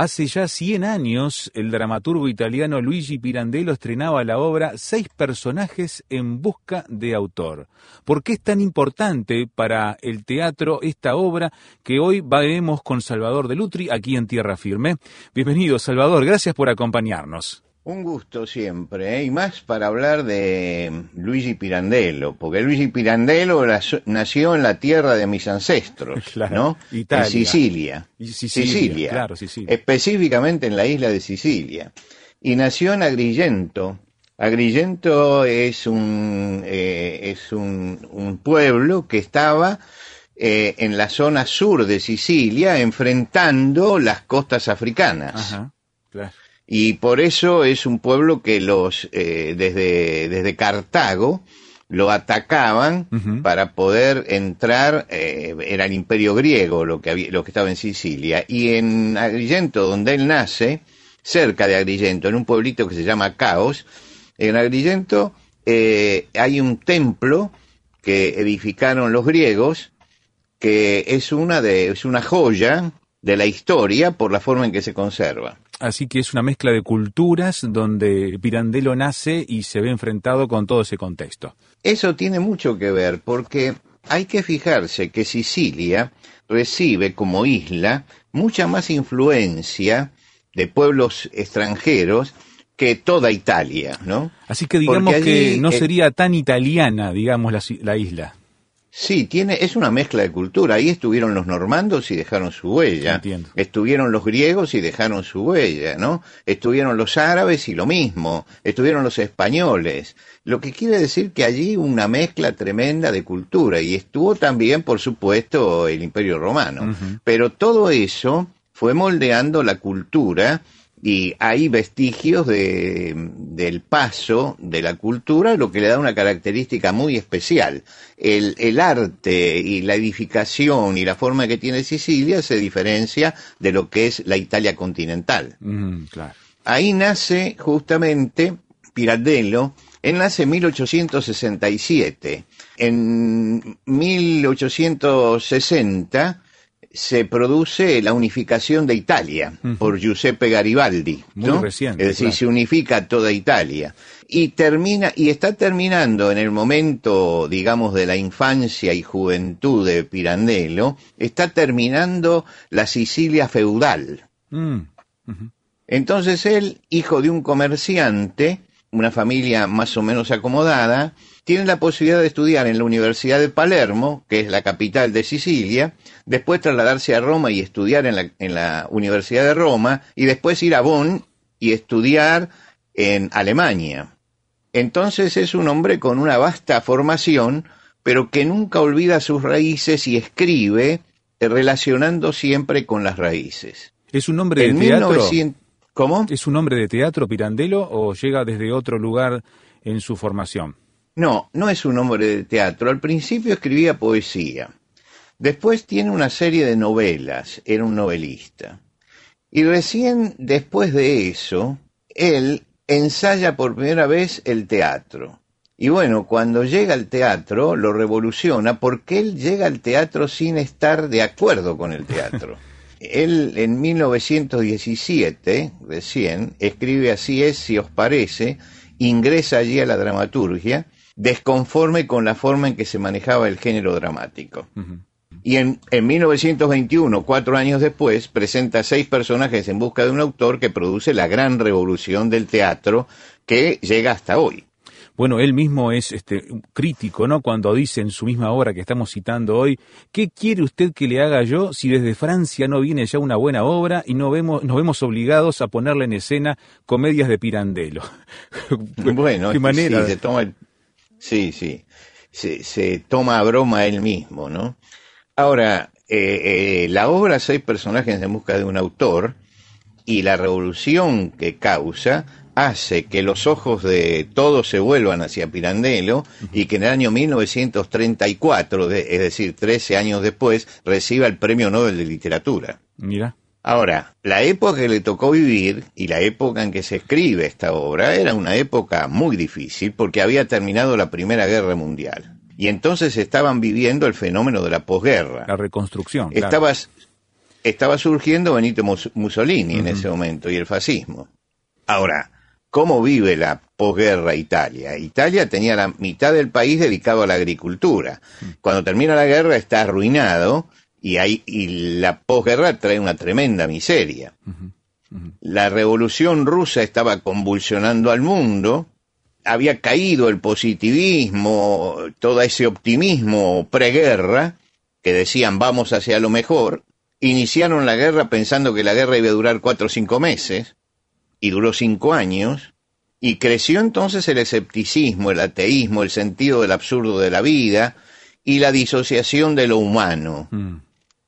Hace ya 100 años, el dramaturgo italiano Luigi Pirandello estrenaba la obra Seis personajes en busca de autor. ¿Por qué es tan importante para el teatro esta obra que hoy veremos con Salvador de Lutri aquí en Tierra Firme? Bienvenido, Salvador, gracias por acompañarnos. Un gusto siempre, ¿eh? y más para hablar de Luigi Pirandello, porque Luigi Pirandello nació en la tierra de mis ancestros, ¿no? Italia. En Sicilia. Sicilia, claro, Sicilia. Específicamente en la isla de Sicilia. Y nació en Agrigento. Agrigento es un, eh, es un, pueblo que estaba eh, en la zona sur de Sicilia, enfrentando las costas africanas. Ajá, claro y por eso es un pueblo que los eh, desde, desde Cartago lo atacaban para poder entrar, eh, era el imperio griego lo que, había, lo que estaba en Sicilia, y en Agrigento, donde él nace, cerca de Agrigento, en un pueblito que se llama Caos, en Agrigento eh, hay un templo que edificaron los griegos, que es una, de, es una joya de la historia por la forma en que se conserva. Así que es una mezcla de culturas donde Pirandello nace y se ve enfrentado con todo ese contexto. Eso tiene mucho que ver porque hay que fijarse que Sicilia recibe como isla mucha más influencia de pueblos extranjeros que toda Italia, ¿no? Así que digamos que no sería tan italiana, digamos, la isla. Sí, tiene, es una mezcla de cultura. Ahí estuvieron los normandos y dejaron su huella. Entiendo. Estuvieron los griegos y dejaron su huella, ¿no? Estuvieron los árabes y lo mismo. Estuvieron los españoles. Lo que quiere decir que allí una mezcla tremenda de cultura. Y estuvo también, por supuesto, el Imperio Romano. Pero todo eso fue moldeando la cultura y hay vestigios de, del paso de la cultura, lo que le da una característica muy especial. El, el, arte y la edificación y la forma que tiene Sicilia se diferencia de lo que es la Italia continental. Ahí nace justamente Pirandello, él nace en 1867. En 1860 se produce la unificación de Italia por Giuseppe Garibaldi. Muy reciente. Es decir, se unifica toda Italia. Y termina, y está terminando en el momento, digamos, de la infancia y juventud de Pirandello, está terminando la Sicilia feudal. Mm, Entonces él, hijo de un comerciante, una familia más o menos acomodada, tiene la posibilidad de estudiar en la Universidad de Palermo, que es la capital de Sicilia, después trasladarse a Roma y estudiar en la, en la Universidad de Roma, y después ir a Bonn y estudiar en Alemania. Entonces es un hombre con una vasta formación, pero que nunca olvida sus raíces y escribe eh, relacionando siempre con las raíces. ¿Es un hombre de teatro? ¿Cómo? ¿Es un hombre de teatro Pirandello o llega desde otro lugar en su formación? No, no es un hombre de teatro. Al principio escribía poesía. Después tiene una serie de novelas. Era un novelista. Y recién después de eso, él ensaya por primera vez el teatro. Y bueno, cuando llega al teatro lo revoluciona porque él llega al teatro sin estar de acuerdo con el teatro. él en 1917, recién, escribe Así es, si os parece, ingresa allí a la dramaturgia desconforme con la forma en que se manejaba el género dramático. Y en, en 1921, cuatro años después, presenta seis personajes en busca de un autor que produce la gran revolución del teatro que llega hasta hoy. Bueno, él mismo es este, crítico, ¿no? Cuando dice en su misma obra que estamos citando hoy, ¿qué quiere usted que le haga yo si desde Francia no viene ya una buena obra y no vemos, nos vemos obligados a ponerle en escena comedias de Pirandello? bueno, ¿Qué manera? Sí, se toma el Sí, sí. Se, toma a broma él mismo, ¿no? Ahora, eh, eh, la obra Seis personajes en busca de un autor y la revolución que causa hace que los ojos de todos se vuelvan hacia Pirandello y que en el año 1934, es decir, 13 años después, reciba el Premio Nobel de Literatura. Mira. Ahora, la época que le tocó vivir y la época en que se escribe esta obra era una época muy difícil porque había terminado la Primera Guerra Mundial. Y entonces estaban viviendo el fenómeno de la posguerra. La reconstrucción. Estaba, estaba surgiendo Benito Mussolini en ese momento y el fascismo. Ahora, ¿cómo vive la posguerra Italia? Italia tenía la mitad del país dedicado a la agricultura. Cuando termina la guerra está arruinado y, hay, y la posguerra trae una tremenda miseria. La revolución rusa estaba convulsionando al mundo, había caído el positivismo, todo ese optimismo preguerra, que decían vamos hacia lo mejor, iniciaron la guerra pensando que la guerra iba a durar cuatro o cinco meses, y duró cinco años, y creció entonces el escepticismo, el ateísmo, el sentido del absurdo de la vida y la disociación de lo humano. Mm.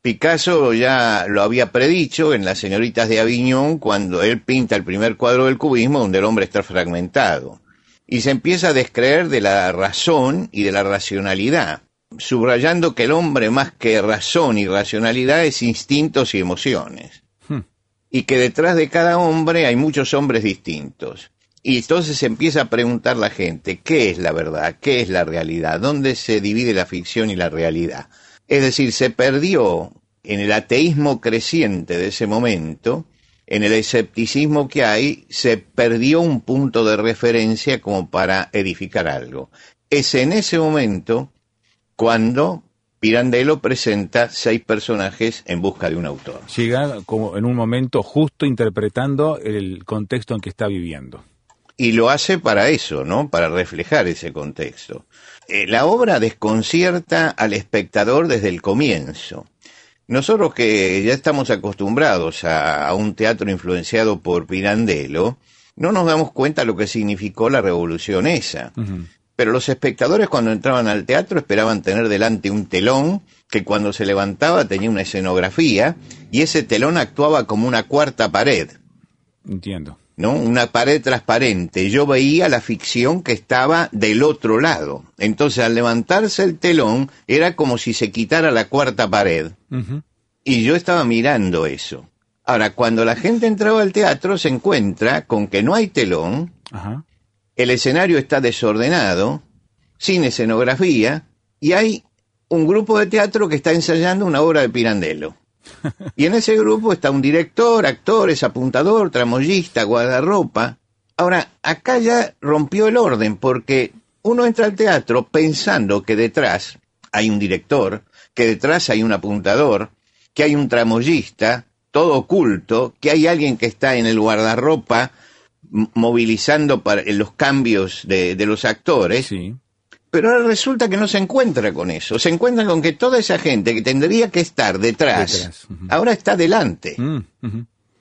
Picasso ya lo había predicho en Las señoritas de Aviñón cuando él pinta el primer cuadro del cubismo donde el hombre está fragmentado. Y se empieza a descreer de la razón y de la racionalidad, subrayando que el hombre más que razón y racionalidad es instintos y emociones. Hmm. Y que detrás de cada hombre hay muchos hombres distintos. Y entonces se empieza a preguntar la gente, ¿qué es la verdad? ¿Qué es la realidad? ¿Dónde se divide la ficción y la realidad? Es decir, se perdió en el ateísmo creciente de ese momento, en el escepticismo que hay, se perdió un punto de referencia como para edificar algo. Es en ese momento cuando Pirandello presenta seis personajes en busca de un autor. Llega como en un momento justo interpretando el contexto en que está viviendo. Y lo hace para eso, ¿no? Para reflejar ese contexto. Eh, la obra desconcierta al espectador desde el comienzo. Nosotros que ya estamos acostumbrados a, un teatro influenciado por Pirandello, no nos damos cuenta lo que significó la revolución esa. Pero los espectadores cuando entraban al teatro esperaban tener delante un telón que cuando se levantaba tenía una escenografía y ese telón actuaba como una cuarta pared. Entiendo. ¿No? Una pared transparente. Yo veía la ficción que estaba del otro lado. Entonces, al levantarse el telón, era como si se quitara la cuarta pared. Y yo estaba mirando eso. Ahora, cuando la gente entraba al teatro, se encuentra con que no hay telón, el escenario está desordenado, sin escenografía, y hay un grupo de teatro que está ensayando una obra de Pirandello. Y en ese grupo está un director, actores, apuntador, tramoyista, guardarropa. Ahora, acá ya rompió el orden porque uno entra al teatro pensando que detrás hay un director, que detrás hay un apuntador, que hay un tramoyista, todo oculto, que hay alguien que está en el guardarropa movilizando para los cambios de, de los actores. Sí. Pero ahora resulta que no se encuentra con eso. Se encuentra con que toda esa gente que tendría que estar detrás, ahora está delante. Mm,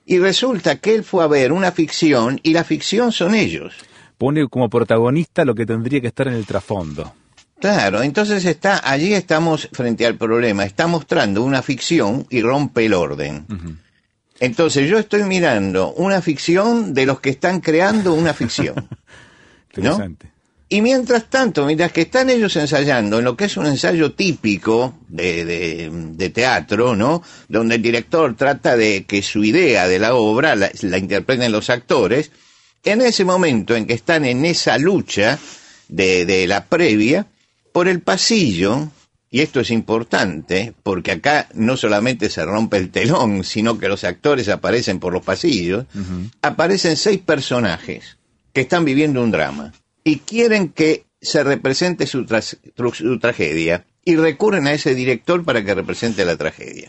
y resulta que él fue a ver una ficción y la ficción son ellos. Pone como protagonista lo que tendría que estar en el trasfondo. Claro, entonces está, allí estamos frente al problema, está mostrando una ficción y rompe el orden. Entonces yo estoy mirando una ficción de los que están creando una ficción. Interesante. Y mientras tanto, mientras que están ellos ensayando en lo que es un ensayo típico de, de, teatro, ¿no? Donde el director trata de que su idea de la obra la, interpreten los actores, en ese momento en que están en esa lucha de, de la previa, por el pasillo, y esto es importante, porque acá no solamente se rompe el telón, sino que los actores aparecen por los pasillos, aparecen seis personajes que están viviendo un drama y quieren que se represente su, tragedia y recurren a ese director para que represente la tragedia.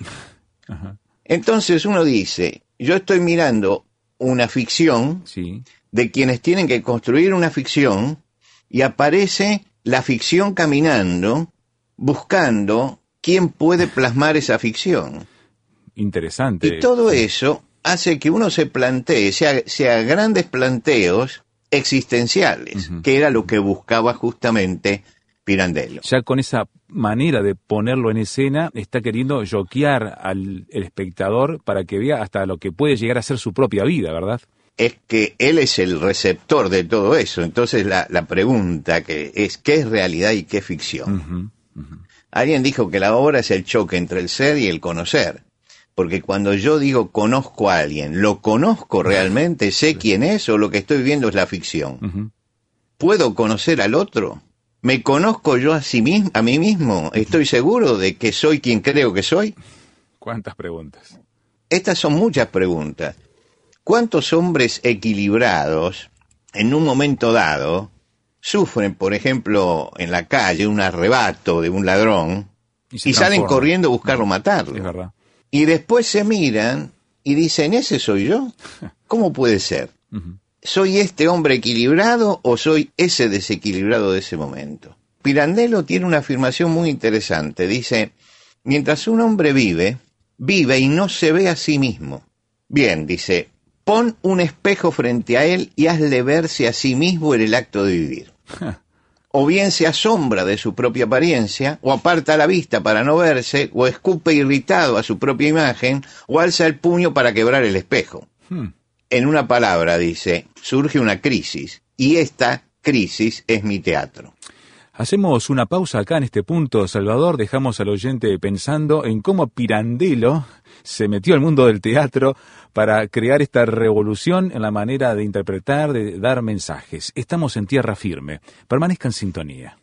Entonces uno dice, yo estoy mirando una ficción de quienes tienen que construir una ficción y aparece la ficción caminando buscando quién puede plasmar esa ficción. Interesante. Y todo eso hace que uno se plantee, sea, sea grandes planteos existenciales, que era lo que buscaba justamente Pirandello. Ya con esa manera de ponerlo en escena, está queriendo joquear al el espectador para que vea hasta lo que puede llegar a ser su propia vida, ¿verdad? Es que él es el receptor de todo eso. Entonces la, la pregunta que es, ¿qué es realidad y qué es ficción? Alguien dijo que la obra es el choque entre el ser y el conocer. Porque cuando yo digo conozco a alguien, ¿lo conozco realmente? ¿Sé quién es o lo que estoy viendo es la ficción? ¿Puedo conocer al otro? ¿Me conozco yo a, sí mismo, a mí mismo? ¿Estoy seguro de que soy quien creo que soy? ¿Cuántas preguntas? Estas son muchas preguntas. ¿Cuántos hombres equilibrados, en un momento dado, sufren, por ejemplo, en la calle un arrebato de un ladrón Y salen corriendo a buscarlo matarlo? Es verdad. Y después se miran y dicen, ¿ese soy yo? ¿Cómo puede ser? ¿Soy este hombre equilibrado o soy ese desequilibrado de ese momento? Pirandello tiene una afirmación muy interesante. Dice, mientras un hombre vive, vive y no se ve a sí mismo. Bien, dice, pon un espejo frente a él y hazle verse a sí mismo en el acto de vivir. O bien se asombra de su propia apariencia, o aparta la vista para no verse, o escupe irritado a su propia imagen, o alza el puño para quebrar el espejo Hmm. en una palabra, dice, surge una crisis y esta crisis es mi teatro. Hacemos una pausa acá en este punto, Salvador. Dejamos al oyente pensando en cómo Pirandello se metió al mundo del teatro para crear esta revolución en la manera de interpretar, de dar mensajes. Estamos en tierra firme. Permanezca en sintonía.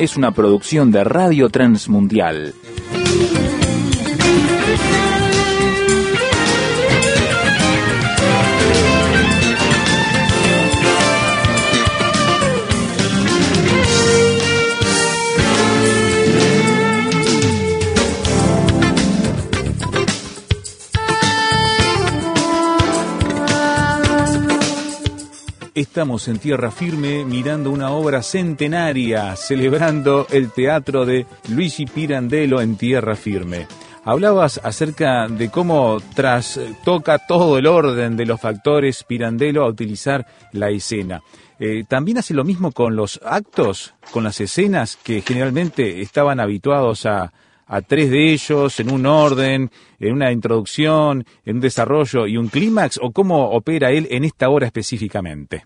es una producción de Radio Transmundial. Estamos en tierra firme mirando una obra centenaria, celebrando el teatro de Luigi Pirandello en tierra firme. Hablabas acerca de cómo tras toca todo el orden de los factores Pirandello a utilizar la escena. Eh, ¿También hace lo mismo con los actos, con las escenas que generalmente estaban habituados a, a tres de ellos en un orden, en una introducción, en un desarrollo y un clímax? ¿O cómo opera él en esta obra específicamente?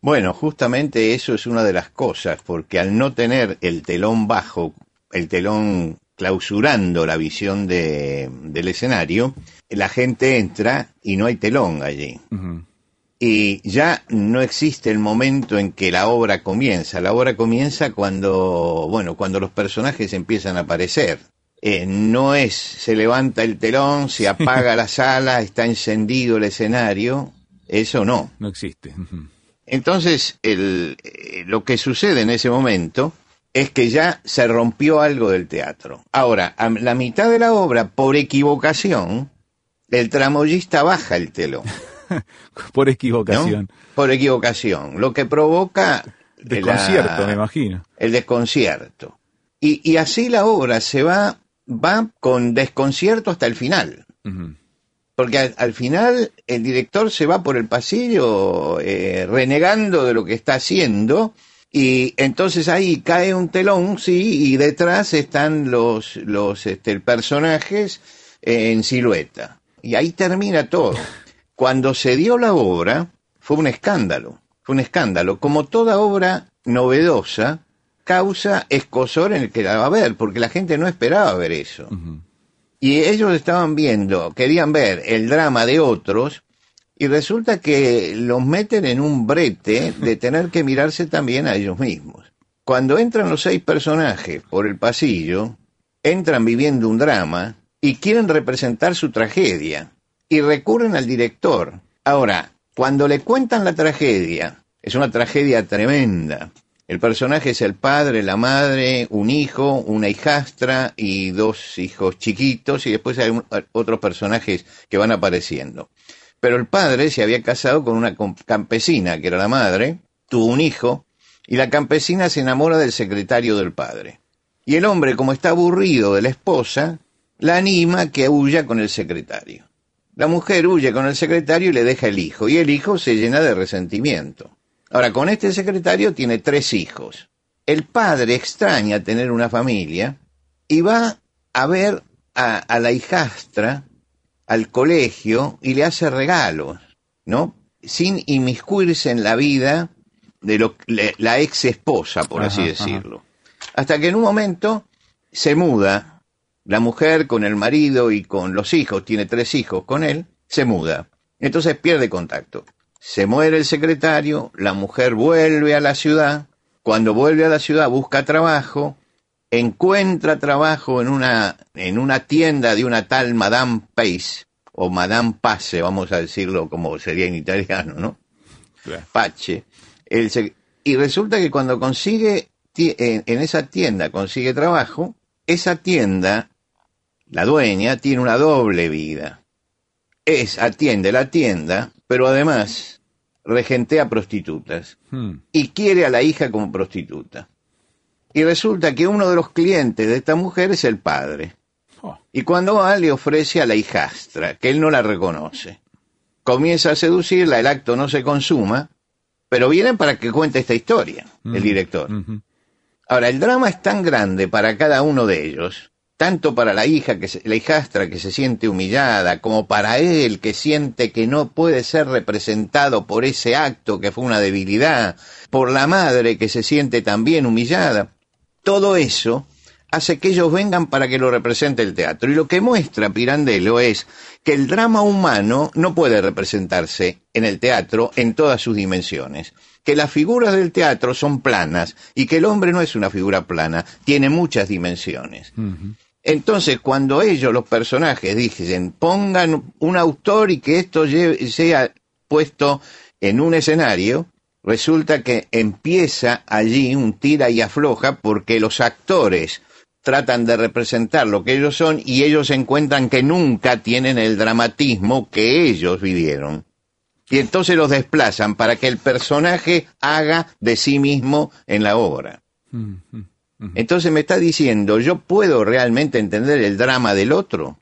Bueno, justamente eso es una de las cosas, porque al no tener el telón bajo, el telón clausurando la visión de, del escenario, la gente entra y no hay telón allí. Y ya no existe el momento en que la obra comienza. La obra comienza cuando, bueno, cuando los personajes empiezan a aparecer. Eh, no es, se levanta el telón, se apaga la sala, está encendido el escenario. Eso no. No existe. Entonces, el, eh, lo que sucede en ese momento es que ya se rompió algo del teatro. Ahora, a la mitad de la obra, por equivocación, el tramoyista baja el telón. Por ¿no? equivocación. Por equivocación, lo que provoca Desconcierto, la- me imagino. el desconcierto. Y, y así la obra se va, va con desconcierto hasta el final. Porque al, al final el director se va por el pasillo eh, renegando de lo que está haciendo y entonces ahí cae un telón, sí, y detrás están los, los este, personajes en silueta. Y ahí termina todo. Cuando se dio la obra fue un escándalo, fue un escándalo. Como toda obra novedosa, causa escosor en el que la va a ver, porque la gente no esperaba ver eso. Y ellos estaban viendo, querían ver el drama de otros, y resulta que los meten en un brete de tener que mirarse también a ellos mismos. Cuando entran los seis personajes por el pasillo, entran viviendo un drama y quieren representar su tragedia y recurren al director. Ahora, cuando le cuentan la tragedia, es una tragedia tremenda. El personaje es el padre, la madre, un hijo, una hijastra y dos hijos chiquitos y después hay otros personajes que van apareciendo. Pero el padre se había casado con una campesina, que era la madre, tuvo un hijo, y la campesina se enamora del secretario del padre. Y el hombre, como está aburrido de la esposa, la anima que huya con el secretario. La mujer huye con el secretario y le deja el hijo, y el hijo se llena de resentimiento. Ahora, con este secretario tiene tres hijos. El padre extraña tener una familia y va a ver a, a la hijastra al colegio y le hace regalos, ¿no? Sin inmiscuirse en la vida de lo, la ex esposa, por así decirlo. Hasta que en un momento se muda, la mujer con el marido y con los hijos, tiene tres hijos con él, se muda. Entonces pierde contacto. Se muere el secretario, la mujer vuelve a la ciudad, cuando vuelve a la ciudad busca trabajo, encuentra trabajo en una, en una tienda de una tal Madame Pace, o Madame Pace, vamos a decirlo como sería en italiano, ¿no? Pache. y resulta que cuando consigue, en, en esa tienda consigue trabajo, esa tienda, la dueña, tiene una doble vida. Es, atiende la tienda, pero además regentea prostitutas hmm. y quiere a la hija como prostituta. Y resulta que uno de los clientes de esta mujer es el padre. Oh. Y cuando va le ofrece a la hijastra, que él no la reconoce. Comienza a seducirla, el acto no se consuma, pero vienen para que cuente esta historia, el director. Ahora, el drama es tan grande para cada uno de ellos, tanto para la hija, que la hijastra que se siente humillada, como para él que siente que no puede ser representado por ese acto que fue una debilidad, por la madre que se siente también humillada. Todo eso hace que ellos vengan para que lo represente el teatro. Y lo que muestra Pirandello es que el drama humano no puede representarse en el teatro en todas sus dimensiones, que las figuras del teatro son planas y que el hombre no es una figura plana, tiene muchas dimensiones. Entonces, cuando ellos, los personajes, dicen, pongan un autor y que esto sea puesto en un escenario, resulta que empieza allí un tira y afloja porque los actores tratan de representar lo que ellos son y ellos encuentran que nunca tienen el dramatismo que ellos vivieron. Y entonces los desplazan para que el personaje haga de sí mismo en la obra. Entonces me está diciendo, yo puedo realmente entender el drama del otro.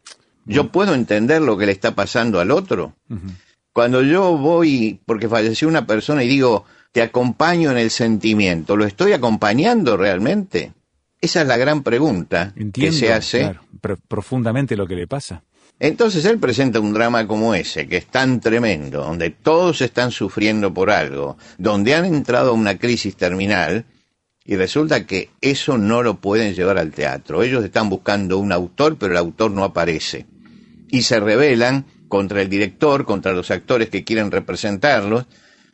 Yo puedo entender lo que le está pasando al otro. Cuando yo voy, porque falleció una persona y digo, te acompaño en el sentimiento, ¿lo estoy acompañando realmente? Esa es la gran pregunta que se hace. profundamente lo que le pasa. Entonces él presenta un drama como ese, que es tan tremendo, donde todos están sufriendo por algo, donde han entrado a una crisis terminal, y resulta que eso no lo pueden llevar al teatro. Ellos están buscando un autor, pero el autor no aparece. Y se rebelan contra el director, contra los actores que quieren representarlos,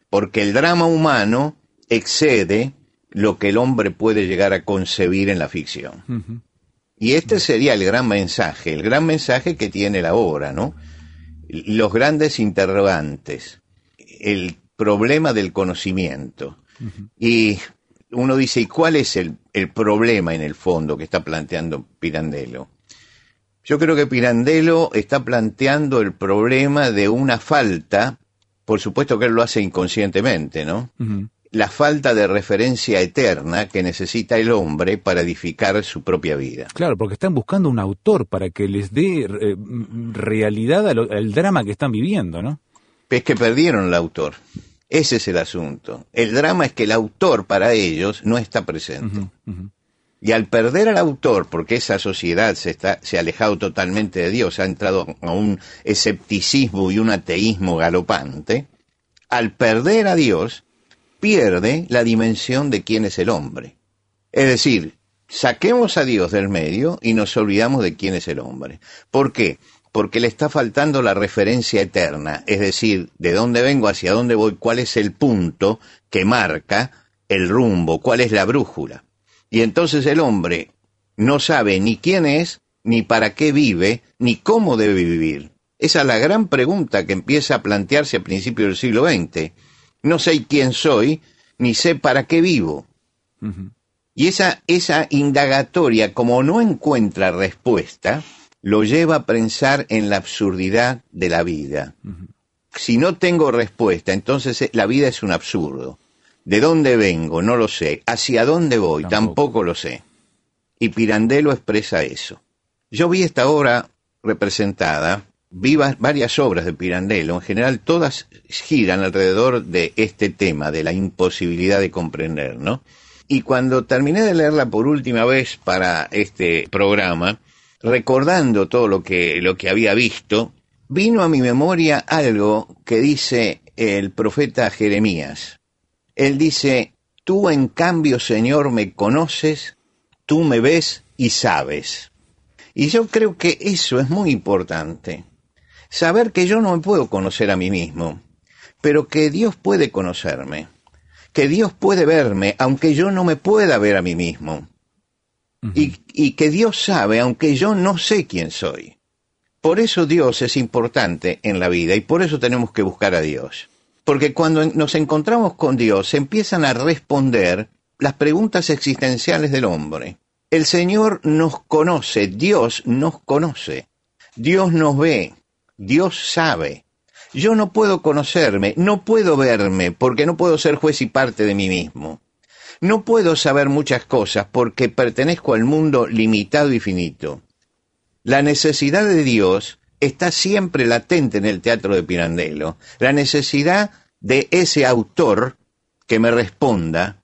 porque el drama humano excede lo que el hombre puede llegar a concebir en la ficción. Y este sería el gran mensaje, el gran mensaje que tiene la obra, ¿no? Los grandes interrogantes, el problema del conocimiento. Y uno dice, ¿y cuál es el, el, problema en el fondo que está planteando Pirandello? Yo creo que Pirandello está planteando el problema de una falta, por supuesto que él lo hace inconscientemente, ¿no? la falta de referencia eterna que necesita el hombre para edificar su propia vida. Claro, porque están buscando un autor para que les dé eh, realidad al, drama que están viviendo, ¿no? Es que perdieron el autor. Ese es el asunto. El drama es que el autor para ellos no está presente. Y al perder al autor, porque esa sociedad se, está, se ha alejado totalmente de Dios, ha entrado a un escepticismo y un ateísmo galopante, al perder a Dios, pierde la dimensión de quién es el hombre. Es decir, saquemos a Dios del medio y nos olvidamos de quién es el hombre. ¿Por qué? Porque le está faltando la referencia eterna, es decir, de dónde vengo, hacia dónde voy, cuál es el punto que marca el rumbo, cuál es la brújula. Y entonces el hombre no sabe ni quién es, ni para qué vive, ni cómo debe vivir. Esa es la gran pregunta que empieza a plantearse a principios del siglo XX. No sé quién soy, ni sé para qué vivo. Y esa, esa indagatoria, como no encuentra respuesta, lo lleva a pensar en la absurdidad de la vida. Si no tengo respuesta, entonces eh, la vida es un absurdo. ¿De dónde vengo? No lo sé. ¿Hacia dónde voy? Tampoco, lo sé. Y Pirandello expresa eso. Yo vi esta obra representada, vi varias obras de Pirandello, en general todas giran alrededor de este tema, de la imposibilidad de comprender, ¿no? Y cuando terminé de leerla por última vez para este programa, recordando todo lo que, lo que había visto, vino a mi memoria algo que dice el profeta Jeremías. Él dice, tú en cambio, Señor, me conoces, tú me ves y sabes. Y yo creo que eso es muy importante. Saber que yo no me puedo conocer a mí mismo, pero que Dios puede conocerme, que Dios puede verme, aunque yo no me pueda ver a mí mismo y, que Dios sabe, aunque yo no sé quién soy. Por eso Dios es importante en la vida y por eso tenemos que buscar a Dios. Porque cuando nos encontramos con Dios se empiezan a responder las preguntas existenciales del hombre. El Señor nos conoce, Dios nos conoce, Dios nos ve, Dios sabe. Yo no puedo conocerme, no puedo verme, porque no puedo ser juez y parte de mí mismo. No puedo saber muchas cosas porque pertenezco al mundo limitado y finito. La necesidad de Dios está siempre latente en el teatro de Pirandello. La necesidad de ese autor que me responda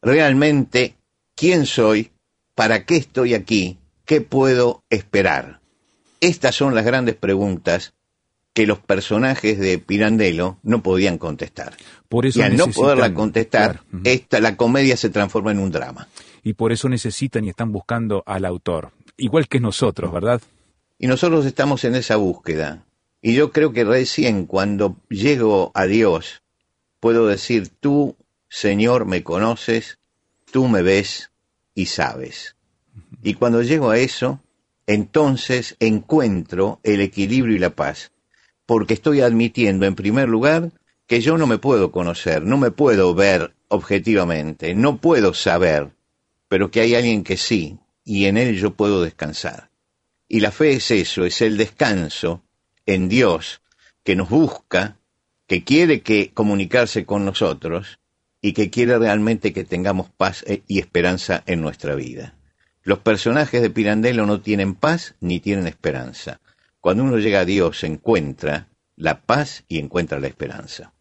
realmente quién soy, para qué estoy aquí, qué puedo esperar. Estas son las grandes preguntas que los personajes de Pirandello no podían contestar. Por eso y al no poderla contestar, esta, la comedia se transforma en un drama. Y por eso necesitan y están buscando al autor, igual que nosotros, ¿verdad? Y nosotros estamos en esa búsqueda. Y yo creo que recién cuando llego a Dios, puedo decir, tú, Señor, me conoces, tú me ves y sabes. Y cuando llego a eso, entonces encuentro el equilibrio y la paz porque estoy admitiendo, en primer lugar, que yo no me puedo conocer, no me puedo ver objetivamente, no puedo saber, pero que hay alguien que sí, y en él yo puedo descansar. Y la fe es eso, es el descanso en Dios, que nos busca, que quiere que comunicarse con nosotros y que quiere realmente que tengamos paz eh, y esperanza en nuestra vida. Los personajes de Pirandello no tienen paz ni tienen esperanza. Cuando uno llega a Dios encuentra la paz y encuentra la esperanza.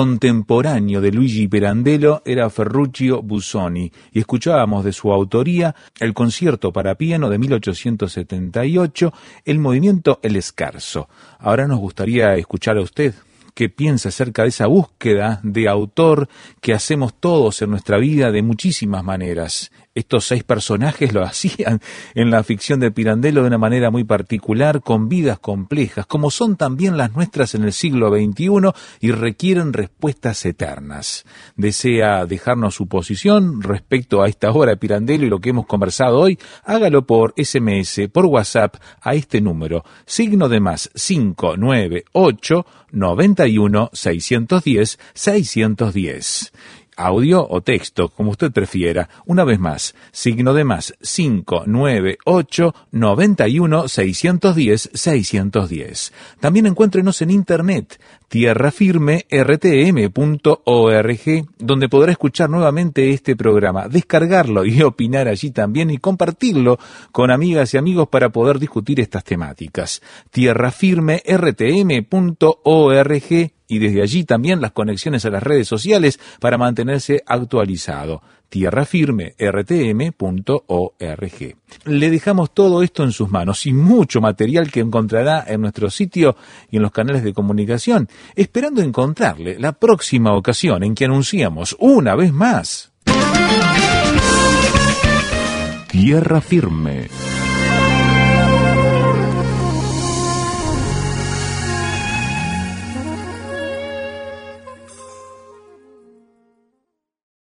Contemporáneo de Luigi Pirandello era Ferruccio Busoni y escuchábamos de su autoría el concierto para piano de 1878, el movimiento El Escarso. Ahora nos gustaría escuchar a usted qué piensa acerca de esa búsqueda de autor que hacemos todos en nuestra vida de muchísimas maneras. Estos seis personajes lo hacían en la ficción de Pirandello de una manera muy particular, con vidas complejas, como son también las nuestras en el siglo XXI y requieren respuestas eternas. Desea dejarnos su posición respecto a esta obra de Pirandello y lo que hemos conversado hoy, hágalo por SMS, por WhatsApp, a este número, signo de más 598 91 610 610 audio o texto, como usted prefiera. Una vez más, signo de más 598 91 610 610. También encuéntrenos en internet tierrafirme.rtm.org, donde podrá escuchar nuevamente este programa, descargarlo y opinar allí también y compartirlo con amigas y amigos para poder discutir estas temáticas. tierrafirme.rtm.org y desde allí también las conexiones a las redes sociales para mantenerse actualizado. tierrafirme.rtm.org. Le dejamos todo esto en sus manos y mucho material que encontrará en nuestro sitio y en los canales de comunicación, esperando encontrarle la próxima ocasión en que anunciamos una vez más. Tierra Firme